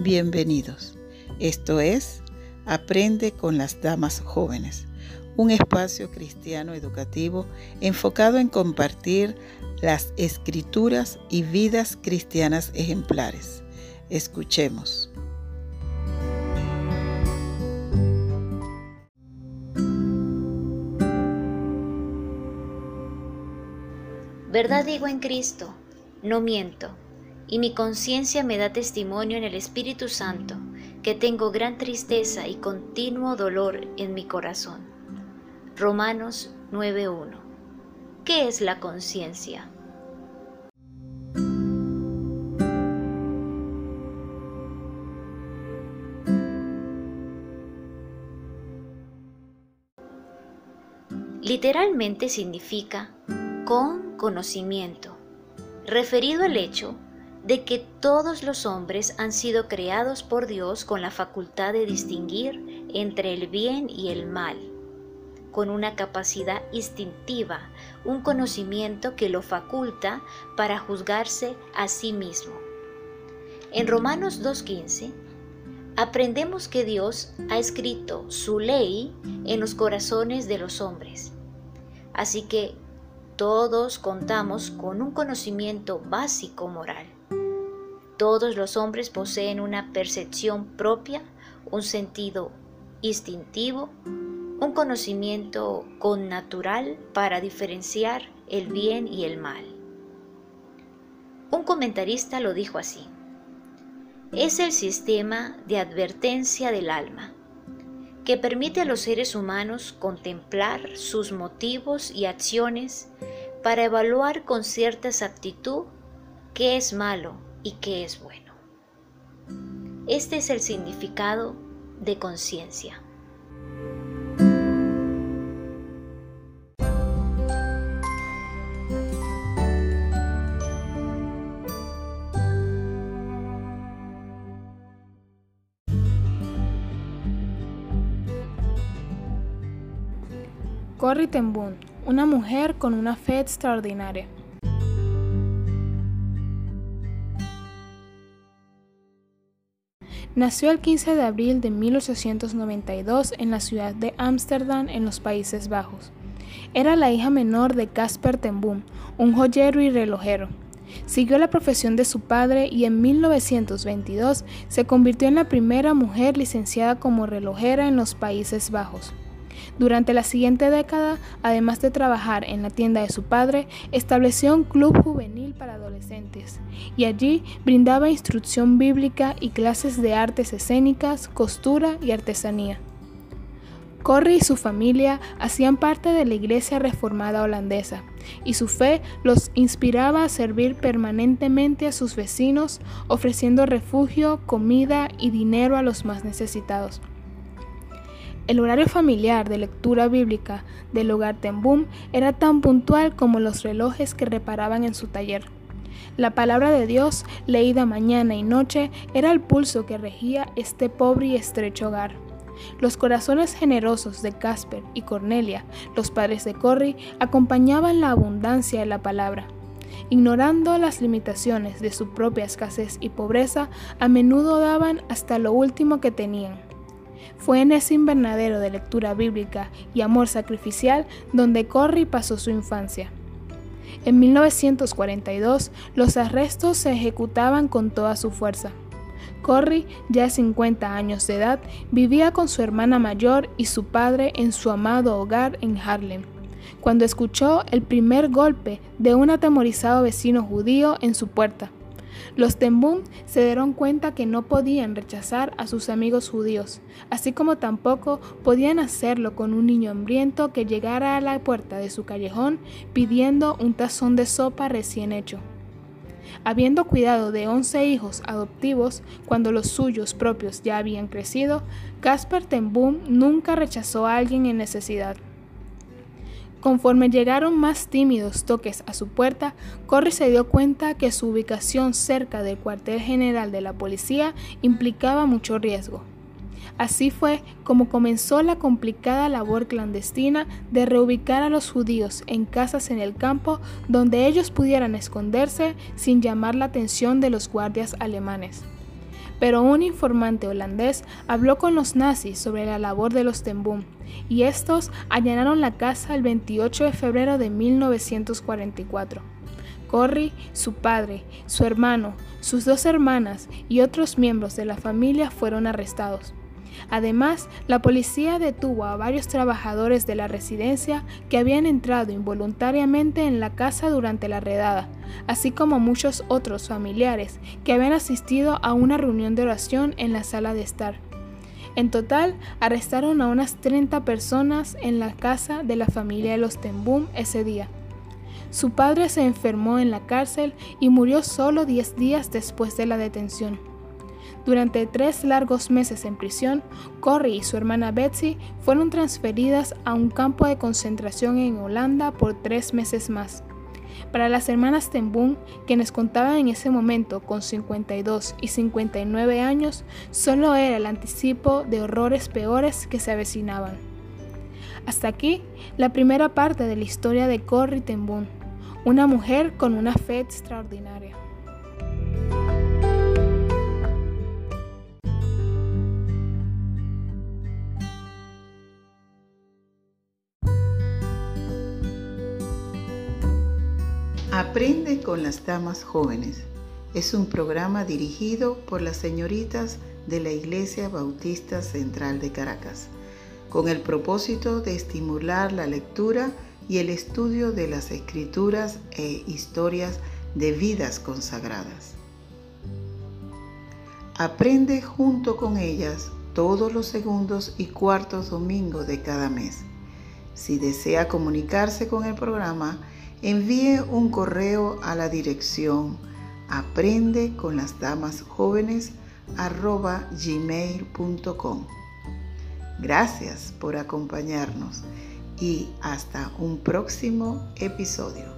Bienvenidos. Esto es Aprende con las Damas Jóvenes, un espacio cristiano educativo enfocado en compartir las escrituras y vidas cristianas ejemplares. Escuchemos. Verdad digo en Cristo, no miento, y mi conciencia me da testimonio en el Espíritu Santo, que tengo gran tristeza y continuo dolor en mi corazón. Romanos 9.1 ¿Qué es la conciencia? Literalmente significa con conocimiento, referido al hecho de que todos los hombres han sido creados por Dios con la facultad de distinguir entre el bien y el mal, con una capacidad instintiva, un conocimiento que lo faculta para juzgarse a sí mismo. En Romanos 2.15 aprendemos que Dios ha escrito su ley en los corazones de los hombres. Así que todos contamos con un conocimiento básico moral. Todos los hombres poseen una percepción propia, un sentido instintivo, un conocimiento connatural para diferenciar el bien y el mal. Un comentarista lo dijo así. Es el sistema de advertencia del alma que permite a los seres humanos contemplar sus motivos y acciones para evaluar con cierta exactitud qué es malo y qué es bueno. Este es el significado de conciencia. Corrie ten una mujer con una fe extraordinaria. Nació el 15 de abril de 1892 en la ciudad de Ámsterdam, en los Países Bajos. Era la hija menor de Casper ten Boom, un joyero y relojero. Siguió la profesión de su padre y en 1922 se convirtió en la primera mujer licenciada como relojera en los Países Bajos. Durante la siguiente década, además de trabajar en la tienda de su padre, estableció un club juvenil para adolescentes y allí brindaba instrucción bíblica y clases de artes escénicas, costura y artesanía. Corrie y su familia hacían parte de la Iglesia Reformada Holandesa y su fe los inspiraba a servir permanentemente a sus vecinos, ofreciendo refugio, comida y dinero a los más necesitados. El horario familiar de lectura bíblica del hogar Tembum era tan puntual como los relojes que reparaban en su taller. La palabra de Dios, leída mañana y noche, era el pulso que regía este pobre y estrecho hogar. Los corazones generosos de Casper y Cornelia, los padres de Corrie, acompañaban la abundancia de la palabra. Ignorando las limitaciones de su propia escasez y pobreza, a menudo daban hasta lo último que tenían fue en ese invernadero de lectura bíblica y amor sacrificial donde Corrie pasó su infancia. En 1942, los arrestos se ejecutaban con toda su fuerza. Corrie, ya de 50 años de edad, vivía con su hermana mayor y su padre en su amado hogar en Harlem, cuando escuchó el primer golpe de un atemorizado vecino judío en su puerta. Los Tembum se dieron cuenta que no podían rechazar a sus amigos judíos, así como tampoco podían hacerlo con un niño hambriento que llegara a la puerta de su callejón pidiendo un tazón de sopa recién hecho. Habiendo cuidado de once hijos adoptivos cuando los suyos propios ya habían crecido, Casper Tembum nunca rechazó a alguien en necesidad. Conforme llegaron más tímidos toques a su puerta, Corrie se dio cuenta que su ubicación cerca del cuartel general de la policía implicaba mucho riesgo. Así fue como comenzó la complicada labor clandestina de reubicar a los judíos en casas en el campo donde ellos pudieran esconderse sin llamar la atención de los guardias alemanes. pero un informante holandés habló con los nazis sobre la labor de los Tembum y estos allanaron la casa el 28 de febrero de 1944. Corrie, su padre, su hermano, sus dos hermanas y otros miembros de la familia fueron arrestados. Además, la policía detuvo a varios trabajadores de la residencia que habían entrado involuntariamente en la casa durante la redada, así como muchos otros familiares que habían asistido a una reunión de oración en la sala de estar. En total, arrestaron a unas 30 personas en la casa de la familia de los Tembum ese día. Su padre se enfermó en la cárcel y murió solo 10 días después de la detención. Durante tres largos meses en prisión, Corrie y su hermana Betsy fueron transferidas a un campo de concentración en Holanda por tres meses más. Para las hermanas Tembún, quienes contaban en ese momento con 52 y 59 años, solo era el anticipo de horrores peores que se avecinaban. Hasta aquí la primera parte de la historia de Corrie Tembún, una mujer con una fe extraordinaria. Aprende con las damas jóvenes. Es un programa dirigido por las señoritas de la Iglesia Bautista Central de Caracas, con el propósito de estimular la lectura y el estudio de las escrituras e historias de vidas consagradas. Aprende junto con ellas todos los segundos y cuartos domingos de cada mes. Si desea comunicarse con el programa, envíe un correo a la dirección aprende. Gracias por acompañarnos y hasta un próximo episodio.